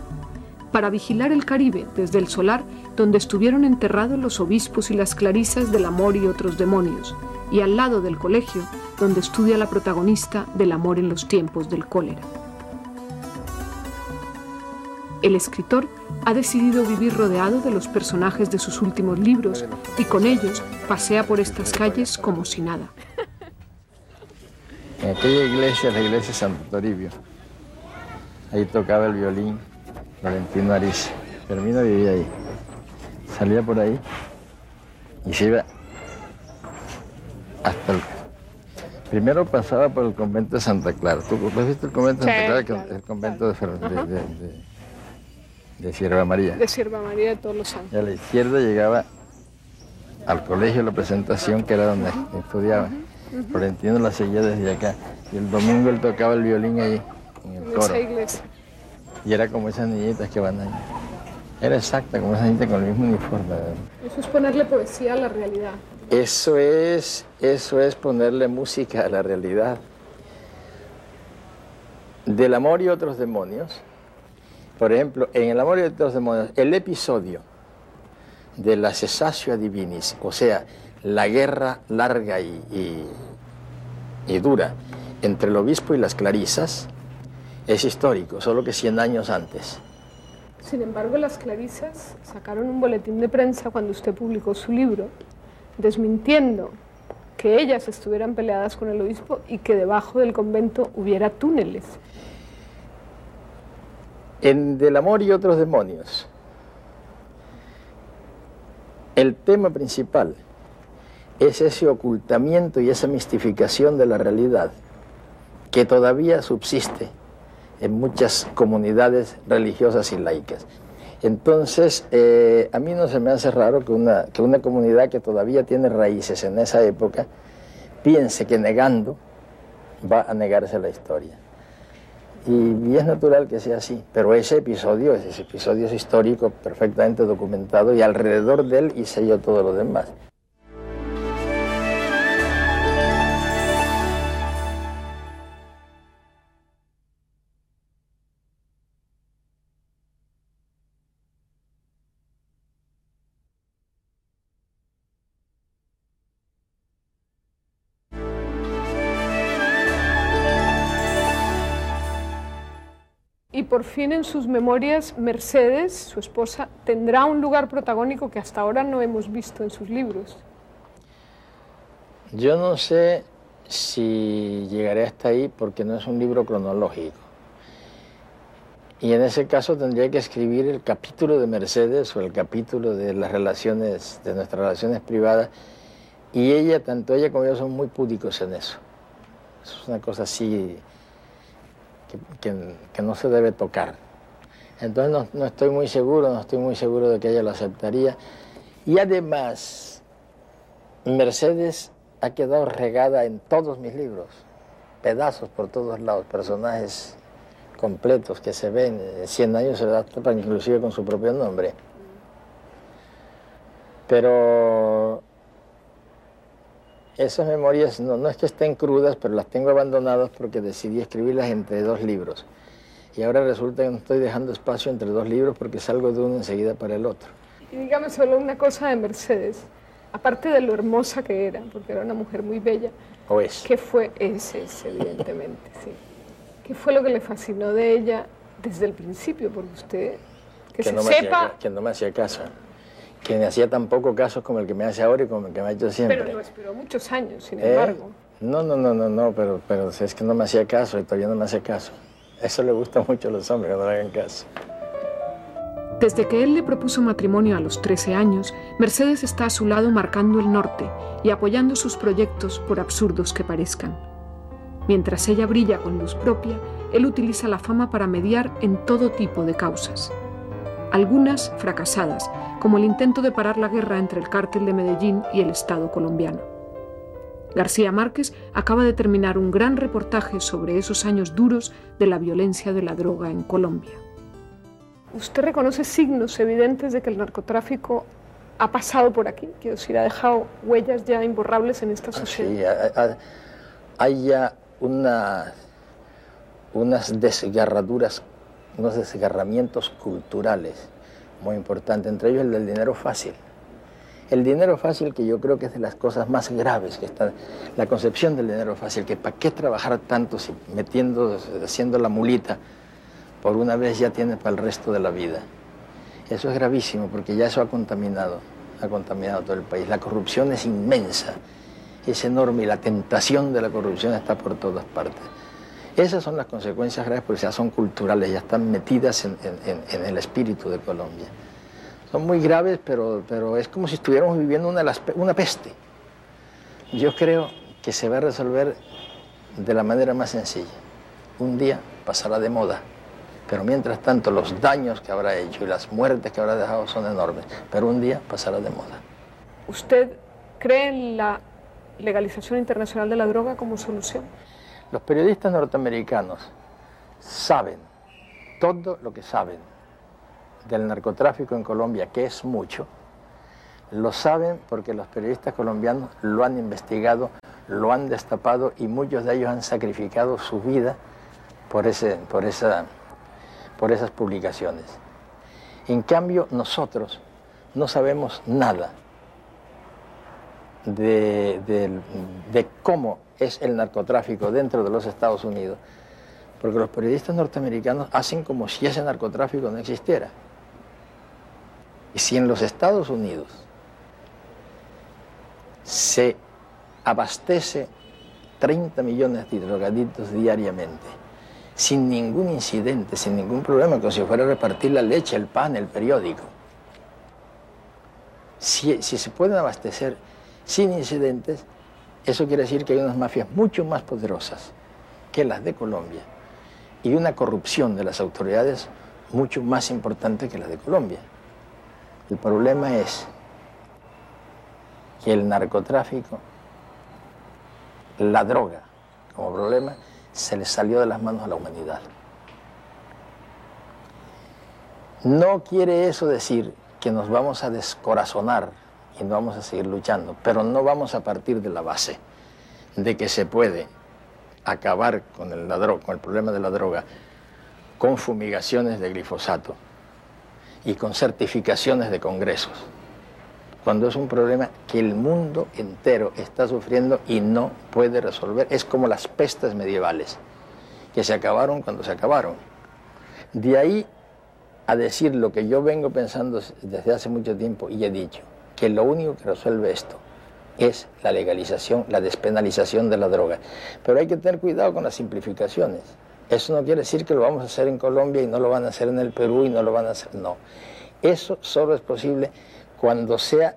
Para vigilar el Caribe desde el solar donde estuvieron enterrados los obispos y las clarisas del amor y otros demonios, y al lado del colegio donde estudia la protagonista del amor en los tiempos del cólera. El escritor ha decidido vivir rodeado de los personajes de sus últimos libros y con ellos pasea por estas calles como si nada.
En aquella iglesia, la iglesia de Santo Toribio, ahí tocaba el violín Valentino Ariz. Termino vivía ahí. Salía por ahí y se iba hasta el... Primero pasaba por el convento de Santa Clara. ¿Tú has visto el convento de Santa Clara? el convento de, de, Sierva María.
De Sierva María de todos los santos.
Y a la izquierda llegaba al colegio la presentación, que era donde estudiaba. Florentino la seguía desde acá. Y el domingo él tocaba el violín ahí, en el coro. Y era como esas niñitas que van ahí. Era exacta, como esa niñita con el mismo uniforme.
Eso es ponerle poesía a la realidad.
Eso es, eso es ponerle música a la realidad. Del amor y otros demonios, por ejemplo, en El amor y otros demonios, el episodio de la cesatio divinis, o sea, la guerra larga y, y, dura entre el obispo y las clarisas, es histórico, solo que 100 años antes.
Sin embargo, las clarisas sacaron un boletín de prensa cuando usted publicó su libro desmintiendo que ellas estuvieran peleadas con el obispo y que debajo del convento hubiera túneles.
En Del amor y otros demonios, el tema principal es ese ocultamiento y esa mistificación de la realidad que todavía subsiste en muchas comunidades religiosas y laicas. Entonces, eh, a mí no se me hace raro que una, que una comunidad que todavía tiene raíces en esa época piense que negando va a negarse la historia. Y, es natural que sea así, pero ese episodio, ese episodio es histórico, perfectamente documentado, y alrededor de él hice yo todo lo demás.
Por fin en sus memorias Mercedes, su esposa, tendrá un lugar protagónico que hasta ahora no hemos visto en sus libros.
Yo no sé si llegaré hasta ahí porque no es un libro cronológico. Y en ese caso tendría que escribir el capítulo de Mercedes o el capítulo de las relaciones, de nuestras relaciones privadas. Y ella, tanto ella como yo, son muy púdicos en eso. Es una cosa así que, no se debe tocar. Entonces no, estoy muy seguro, no estoy muy seguro de que ella lo aceptaría. Y además, Mercedes ha quedado regada en todos mis libros, pedazos por todos lados, personajes completos que se ven, 100 años se tapan inclusive con su propio nombre. Pero esas memorias no, no es que estén crudas, pero las tengo abandonadas porque decidí escribirlas entre dos libros. y ahora resulta que no estoy dejando espacio entre dos libros porque salgo de uno enseguida para el otro.
Y dígame solo una cosa de Mercedes, aparte de lo hermosa que era, porque era una mujer muy bella.
¿O es?
¿Qué fue? ese, evidentemente, sí. ¿Qué fue lo que le fascinó de ella desde el principio? Porque usted, que, se
no
sepa...
que no me hacía caso. Que me hacía tan poco caso como el que me hace ahora y como el que me ha hecho siempre.
Pero lo esperó muchos años, sin ¿Eh? embargo.
No, no, no, no, no, pero, pero es que no me hacía caso y todavía no me hace caso. Eso le gusta mucho a los hombres, que no le hagan caso.
Desde que él le propuso matrimonio a los 13 años, Mercedes está a su lado marcando el norte y apoyando sus proyectos por absurdos que parezcan. Mientras ella brilla con luz propia, él utiliza la fama para mediar en todo tipo de causas. Algunas fracasadas, como el intento de parar la guerra entre el cártel de Medellín y el Estado colombiano. García Márquez acaba de terminar un gran reportaje sobre esos años duros de la violencia de la droga en Colombia.
¿Usted reconoce signos evidentes de que el narcotráfico ha pasado por aquí? Quiero decir, ha dejado huellas ya imborrables en esta ah, sociedad.
Sí, hay ya una, unas desgarraduras, unos desgarramientos culturales muy importantes, entre ellos el del dinero fácil. El dinero fácil, que yo creo que es de las cosas más graves que está, la concepción del dinero fácil, que para qué trabajar tanto si metiendo, haciendo la mulita, por una vez ya tiene para el resto de la vida. Eso es gravísimo porque ya eso ha contaminado, ha contaminado todo el país. La corrupción es inmensa, es enorme y la tentación de la corrupción está por todas partes. Esas son las consecuencias graves porque ya son culturales, ya están metidas en el espíritu de Colombia son muy graves, pero, pero es como si estuviéramos viviendo una, una peste. Yo creo que se va a resolver de la manera más sencilla. Un día pasará de moda, pero mientras tanto los daños que habrá hecho y las muertes que habrá dejado son enormes, pero un día pasará de moda.
¿Usted cree en la legalización internacional de la droga como solución?
Los periodistas norteamericanos saben todo lo que saben del narcotráfico en Colombia, que es mucho, lo saben porque los periodistas colombianos lo han investigado, lo han destapado y muchos de ellos han sacrificado su vida por, ese, por, esa, por esas publicaciones. En cambio, nosotros no sabemos nada de, de, cómo es el narcotráfico dentro de los Estados Unidos, porque los periodistas norteamericanos hacen como si ese narcotráfico no existiera. Y si en los Estados Unidos se abastece 30 millones de drogadictos diariamente, sin ningún incidente, sin ningún problema, como si fuera a repartir la leche, el pan, el periódico. Si, si se pueden abastecer sin incidentes, eso quiere decir que hay unas mafias mucho más poderosas que las de Colombia y una corrupción de las autoridades mucho más importante que la de Colombia. El problema es que el narcotráfico, la droga como problema, se le salió de las manos a la humanidad. No quiere eso decir que nos vamos a descorazonar y no vamos a seguir luchando, pero no vamos a partir de la base de que se puede acabar con el, con el problema de la droga con fumigaciones de glifosato y con certificaciones de congresos, cuando es un problema que el mundo entero está sufriendo y no puede resolver. Es como las pestes medievales, que se acabaron cuando se acabaron. De ahí a decir lo que yo vengo pensando desde hace mucho tiempo y he dicho, que lo único que resuelve esto es la legalización, la despenalización de la droga. Pero hay que tener cuidado con las simplificaciones. Eso no quiere decir que lo vamos a hacer en Colombia y no lo van a hacer en el Perú y no lo van a hacer. No. Eso solo es posible cuando sea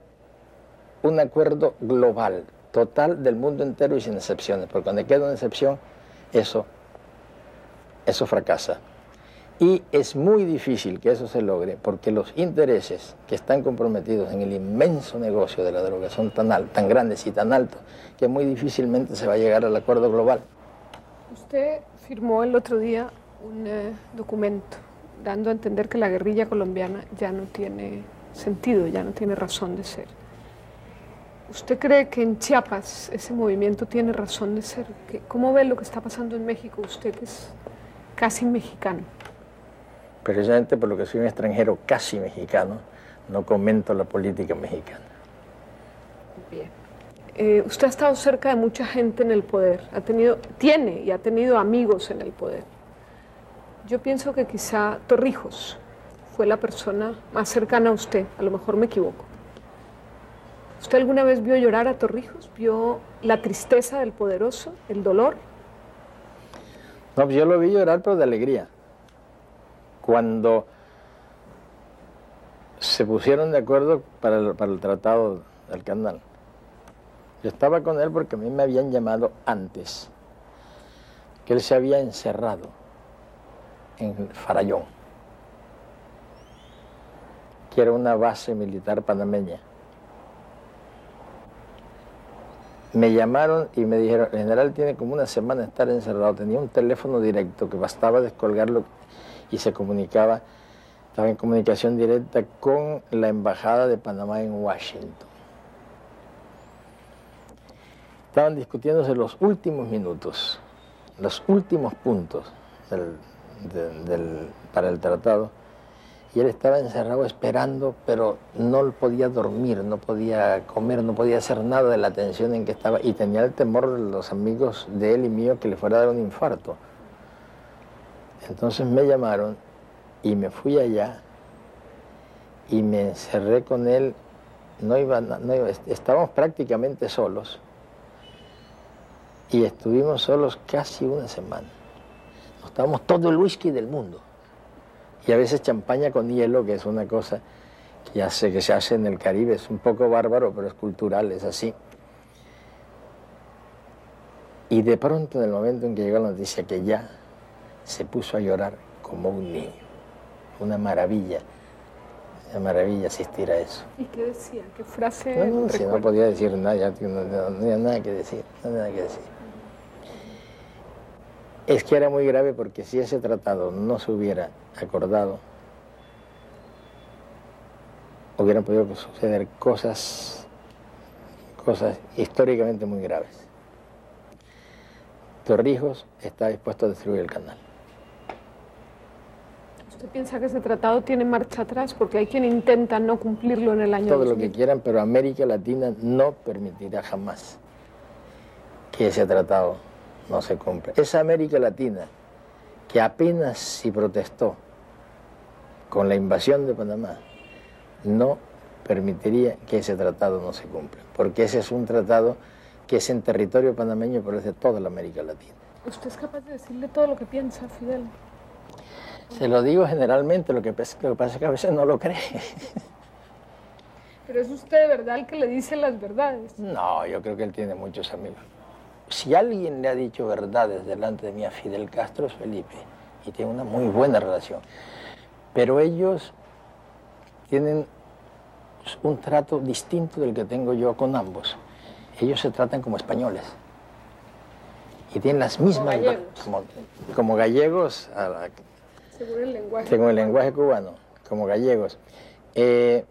un acuerdo global, total del mundo entero y sin excepciones. Porque cuando queda una excepción, eso, eso fracasa. Y es muy difícil que eso se logre porque los intereses que están comprometidos en el inmenso negocio de la droga son tan, tan grandes y tan altos que muy difícilmente se va a llegar al acuerdo global.
Usted firmó el otro día un eh, documento dando a entender que la guerrilla colombiana ya no tiene sentido, ya no tiene razón de ser. ¿Usted cree que en Chiapas ese movimiento tiene razón de ser? ¿Cómo ve lo que está pasando en México usted que es casi mexicano?
Precisamente por lo que soy un extranjero casi mexicano, no comento la política mexicana.
Bien. Eh, usted ha estado cerca de mucha gente en el poder, ha tenido, tiene y ha tenido amigos en el poder. Yo pienso que quizá Torrijos fue la persona más cercana a usted, a lo mejor me equivoco. ¿Usted alguna vez vio llorar a Torrijos? ¿Vio la tristeza del poderoso, el dolor?
No, pues yo lo vi llorar, pero de alegría. Cuando se pusieron de acuerdo para el, tratado del canal. Yo estaba con él porque a mí me habían llamado antes, que él se había encerrado en Farallón, que era una base militar panameña. Me llamaron y me dijeron, el general tiene como una semana de estar encerrado, tenía un teléfono directo que bastaba descolgarlo y se comunicaba, estaba en comunicación directa con la Embajada de Panamá en Washington. Estaban discutiéndose los últimos minutos, los últimos puntos para el tratado, y él estaba encerrado esperando, pero no podía dormir, no podía comer, no podía hacer nada de la tensión en que estaba, y tenía el temor de los amigos de él y mío que le fuera a dar un infarto. Entonces me llamaron y me fui allá y me encerré con él, no iba, no estábamos prácticamente solos y estuvimos solos casi una semana. Nos tomamos todo el whisky del mundo y a veces champaña con hielo, que es una cosa que ya que se hace en el Caribe, es un poco bárbaro, pero es cultural, es así. Y de pronto, en el momento en que llegó la noticia que ya se puso a llorar como un niño. Una maravilla. Una maravilla asistir a eso.
¿Y qué decía? ¿Qué frase?
No, no, si no podía decir nada, ya no, no, no, había nada que decir, no había nada que decir. Es que era muy grave porque si ese tratado no se hubiera acordado, hubieran podido suceder cosas, cosas históricamente muy graves. Torrijos está dispuesto a destruir el canal.
¿Usted piensa que ese tratado tiene marcha atrás? Porque hay quien intenta no cumplirlo en el año
Todo lo que quieran, pero América Latina no permitirá jamás que ese tratado no se cumpla. Esa América Latina que apenas si protestó con la invasión de Panamá, no permitiría que ese tratado no se cumpla, porque ese es un tratado que es en territorio panameño, pero es de toda la América Latina.
¿Usted es capaz de decirle todo lo que piensa, Fidel?
Se lo digo generalmente, lo que, lo que pasa es que a veces no lo cree.
¿Pero es usted de verdad el que le dice las verdades?
No, yo creo que él tiene muchos amigos. Si alguien le ha dicho verdades delante de mí a Fidel Castro es Felipe, y tiene una muy buena relación. Pero ellos tienen un trato distinto del que tengo yo con ambos. Ellos se tratan como españoles y tienen las mismas
como gallegos,
como, como gallegos a la,
según el lenguaje,
según el lenguaje cubano, como gallegos. Eh,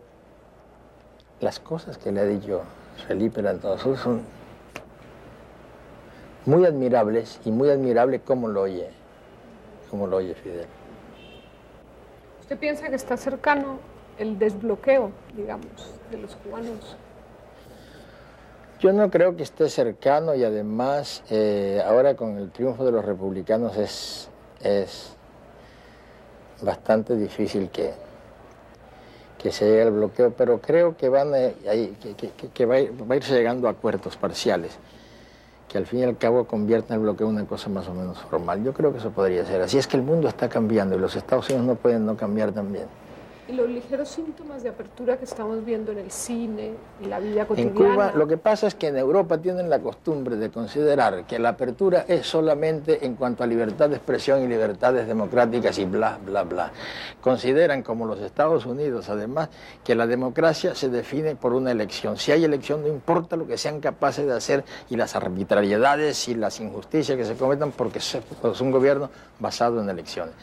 las cosas que le ha dicho Felipe Lantoso son muy admirables y muy admirable cómo lo oye, cómo lo oye Fidel.
¿Usted piensa que está cercano el desbloqueo, digamos, de los cubanos?
Yo no creo que esté cercano y además eh, ahora con el triunfo de los republicanos es, es bastante difícil que, que se llegue al bloqueo, pero creo que, van a, que, que, que va, a va, a irse llegando a acuerdos parciales que al fin y al cabo conviertan el bloqueo en una cosa más o menos formal. Yo creo que eso podría ser. Así es que el mundo está cambiando y los Estados Unidos no pueden no cambiar también.
Y los ligeros síntomas de apertura que estamos viendo en el cine, en la vida cotidiana.
En Cuba, lo que pasa es que en Europa tienen la costumbre de considerar que la apertura es solamente en cuanto a libertad de expresión y libertades democráticas y bla, bla, bla. Consideran, como los Estados Unidos, además, que la democracia se define por una elección. Si hay elección, no importa lo que sean capaces de hacer y las arbitrariedades y las injusticias que se cometan, porque es un gobierno basado en elecciones.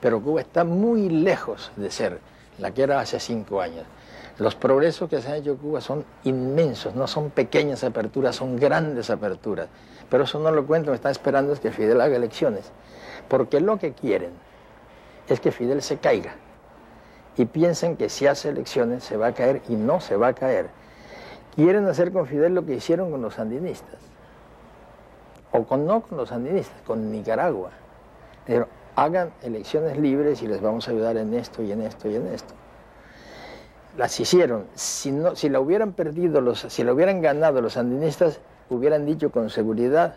Pero Cuba está muy lejos de ser la que era hace cinco años. Los progresos que se han hecho en Cuba son inmensos, no son pequeñas aperturas, son grandes aperturas. Pero eso no lo cuento, me están esperando es que Fidel haga elecciones. Porque lo que quieren es que Fidel se caiga. Y piensan que si hace elecciones se va a caer y no se va a caer. Quieren hacer con Fidel lo que hicieron con los sandinistas. O con no con los sandinistas, con Nicaragua. Pero hagan elecciones libres y les vamos a ayudar en esto y en esto y en esto. Las hicieron. Si, no, si la hubieran perdido, los, si la hubieran ganado los sandinistas, hubieran dicho con seguridad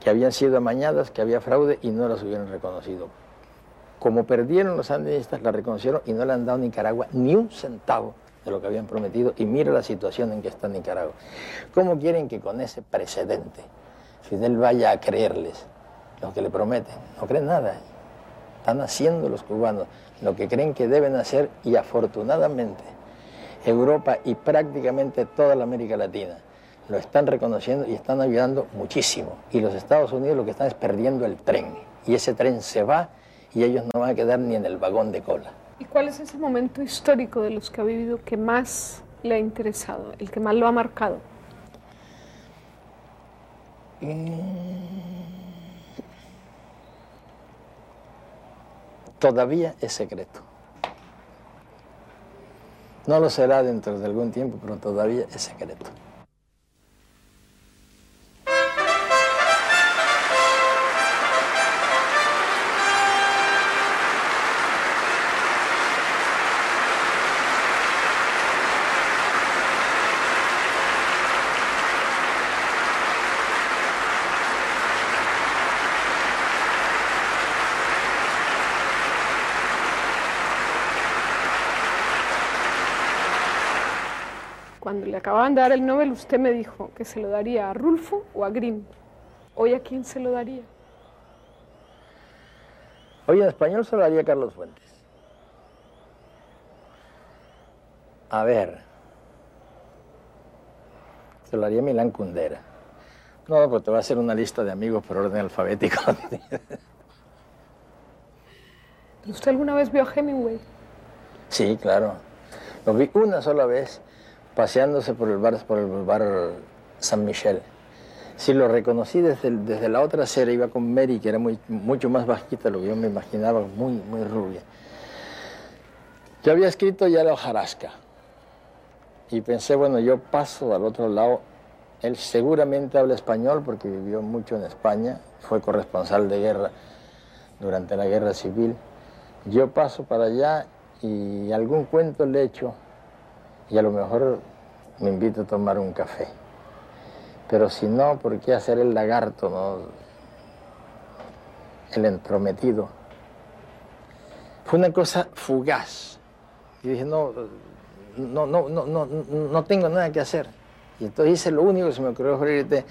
que habían sido amañadas, que había fraude y no las hubieran reconocido. Como perdieron los sandinistas, la reconocieron y no le han dado a Nicaragua ni un centavo de lo que habían prometido. Y mira la situación en que está Nicaragua. ¿Cómo quieren que con ese precedente Fidel vaya a creerles lo que le prometen? No creen nada. Están haciendo los cubanos lo que creen que deben hacer y afortunadamente Europa y prácticamente toda la América Latina lo están reconociendo y están ayudando muchísimo. Y los Estados Unidos lo que están es perdiendo el tren. Y ese tren se va y ellos no van a quedar ni en el vagón de cola.
¿Y cuál es ese momento histórico de los que ha vivido que más le ha interesado, el que más lo ha marcado?
Todavía es secreto. No lo será dentro de algún tiempo, pero todavía es secreto.
Acababan de dar el Nobel, usted me dijo que se lo daría a Rulfo o a Grimm. ¿Hoy a quién se lo daría?
Hoy en español se lo daría a Carlos Fuentes. A ver. Se lo daría a Milán Kundera. No, pues te voy a hacer una lista de amigos por orden alfabético.
¿Usted alguna vez vio a Hemingway?
Sí, claro. Lo vi una sola vez paseándose por el bar, por el bar San Michel. Sí, lo reconocí desde, desde la otra serie, iba con Mary, que era muy, mucho más bajita, lo que yo me imaginaba, muy, muy rubia. Yo había escrito ya la hojarasca y pensé, bueno, yo paso al otro lado. Él seguramente habla español porque vivió mucho en España, fue corresponsal de guerra durante la guerra civil. Yo paso para allá y algún cuento le echo y a lo mejor me invito a tomar un café. Pero si no, ¿por qué hacer el lagarto, no? El entrometido. Fue una cosa fugaz. Y dije, no, no, no, no, no, no tengo nada que hacer. Y entonces hice lo único que se me ocurrió fue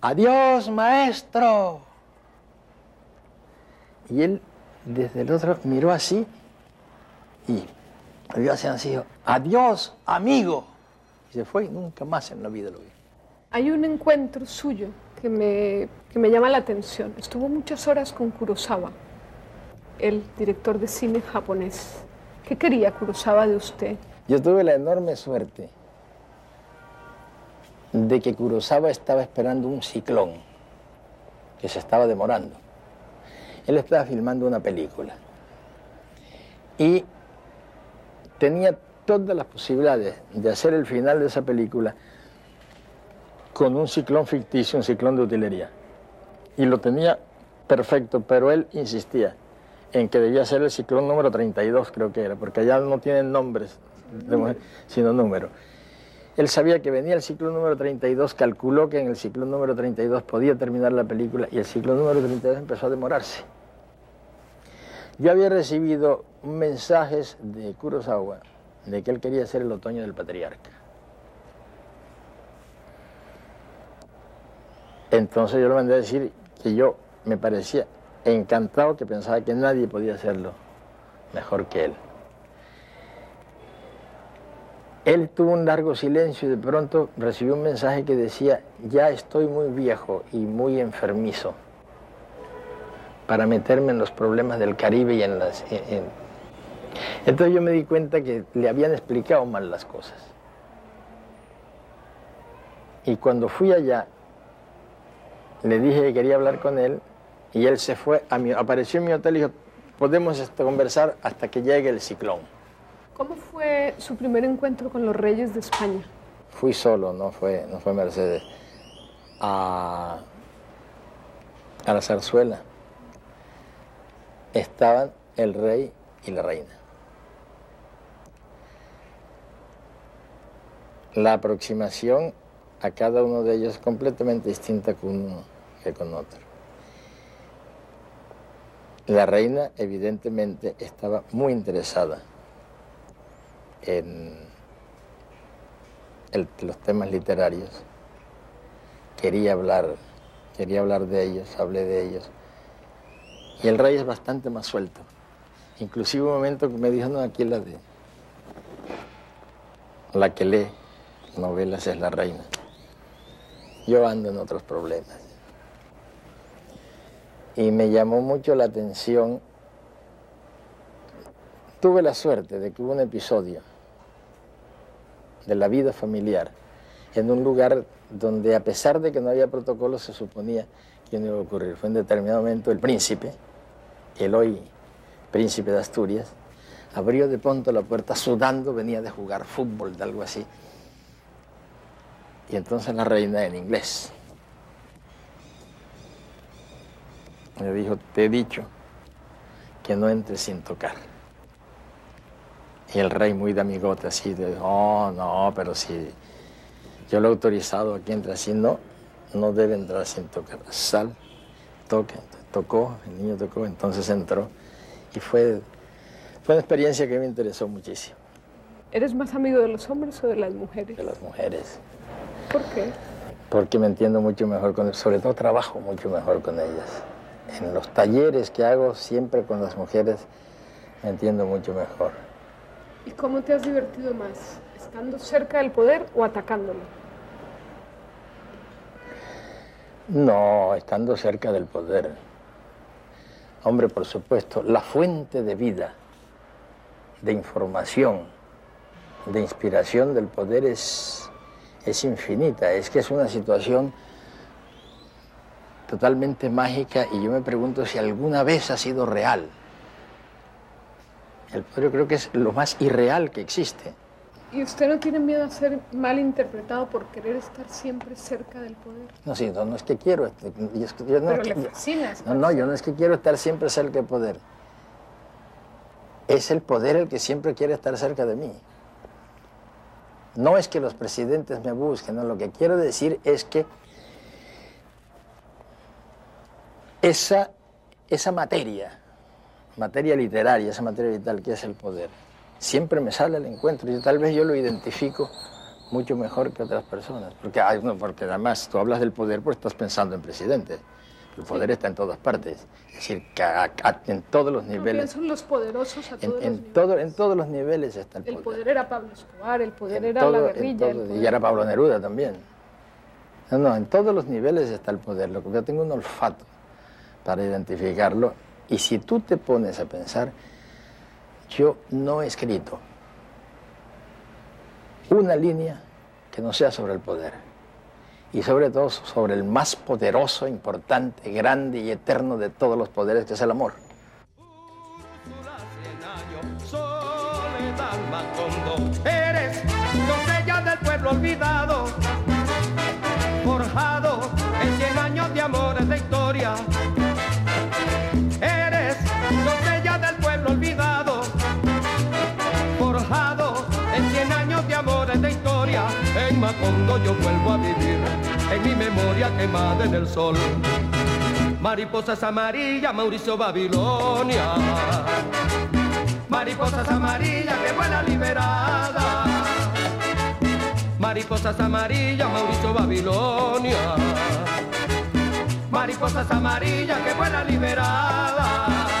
adiós, maestro. Y él desde el otro miró así y así, adiós, amigo. Y se fue y nunca más en la vida lo vi.
Hay un encuentro suyo que me, que me llama la atención. Estuvo muchas horas con Kurosawa, el director de cine japonés. ¿Qué quería Kurosawa de usted?
Yo tuve la enorme suerte de que Kurosawa estaba esperando un ciclón que se estaba demorando. Él estaba filmando una película. Y tenía todas las posibilidades de hacer el final de esa película con un ciclón ficticio, un ciclón de utilería. Y lo tenía perfecto, pero él insistía en que debía ser el ciclón número 32, creo que era, porque allá no tienen nombres, sino números. Él sabía que venía el ciclón número 32, calculó que en el ciclón número 32 podía terminar la película y el ciclón número 32 empezó a demorarse. Yo había recibido mensajes de Kurosawa de que él quería ser el otoño del patriarca. Entonces yo le mandé a decir que yo me parecía encantado, que pensaba que nadie podía hacerlo mejor que él. Él tuvo un largo silencio y de pronto recibió un mensaje que decía, ya estoy muy viejo y muy enfermizo para meterme en los problemas del Caribe y en las... Entonces yo me di cuenta que le habían explicado mal las cosas. Y cuando fui allá, le dije que quería hablar con él Y él se fue, a mi, apareció en mi hotel y dijo, podemos este, conversar hasta que llegue el ciclón.
¿Cómo fue su primer encuentro con los reyes de España?
Fui solo, no fue, no fue Mercedes. A, a la zarzuela estaban el rey y la reina. La aproximación a cada uno de ellos es completamente distinta con uno que con otro. La reina evidentemente estaba muy interesada en los temas literarios. Quería hablar, quería hablar de ellos, hablé de ellos. Y el rey es bastante más suelto. Inclusive un momento que me dijo, no, aquí la de... La que lee novelas es la reina. Yo ando en otros problemas. Y me llamó mucho la atención. Tuve la suerte de que hubo un episodio de la vida familiar en un lugar donde a pesar de que no había protocolo se suponía que no iba a ocurrir. Fue en determinado momento el príncipe, el hoy príncipe de Asturias, abrió de pronto la puerta sudando, venía de jugar fútbol, de algo así. Y entonces la reina en inglés me dijo, te he dicho que no entres sin tocar. Y el rey muy de amigote así, oh, no, pero si yo lo he autorizado aquí entra así, no, no debe entrar sin tocar. Sal, toque, tocó, el niño tocó, entonces entró. Y fue, fue una experiencia que me interesó muchísimo.
¿Eres más amigo de los hombres o de las mujeres?
De las mujeres.
¿Por qué?
Porque me entiendo mucho mejor con ellas, sobre todo trabajo mucho mejor con ellas. En los talleres que hago siempre con las mujeres me entiendo mucho mejor.
¿Y cómo te has divertido más? ¿Estando cerca del poder o atacándolo?
No, estando cerca del poder. Hombre, por supuesto, la fuente de vida, de información, de inspiración del poder es, es infinita. Es que es una situación totalmente mágica y yo me pregunto si alguna vez ha sido real. El poder creo que es lo más irreal que existe.
¿Y usted no tiene miedo a ser mal interpretado por querer estar siempre cerca del poder?
No, sí, no, es que quiero. Yo,
no, Pero le fascina
No, no, yo no es que quiero estar siempre cerca del poder. Es el poder el que siempre quiere estar cerca de mí. No es que los presidentes me busquen, no, lo que quiero decir es que esa, esa materia, materia literaria, esa materia vital que es el poder, siempre me sale al encuentro y tal vez yo lo identifico mucho mejor que otras personas. Porque, porque además tú hablas del poder porque estás pensando en presidente. El poder está en todas partes. Es decir, que en todos los niveles.
son los poderosos a todos
en,
los
Todo, en todos los niveles está el poder.
El poder era Pablo Escobar, el poder era la guerrilla.
y era Pablo Neruda también. No, no, en todos los niveles está el poder. Lo que yo tengo un olfato para identificarlo. Y si tú te pones a pensar, yo no he escrito una línea que no sea sobre el poder y sobre todo sobre el más poderoso, importante, grande y eterno de todos los poderes, que es el amor. Eres del pueblo olvidado, forjado en cien años de amores de historia. Macondo yo vuelvo a vivir, en mi memoria quemada en el sol. Mariposas amarillas, Mauricio Babilonia. Mariposas amarillas que vuela liberada. Mariposas amarillas, Mauricio Babilonia. Mariposas amarillas que vuela liberada.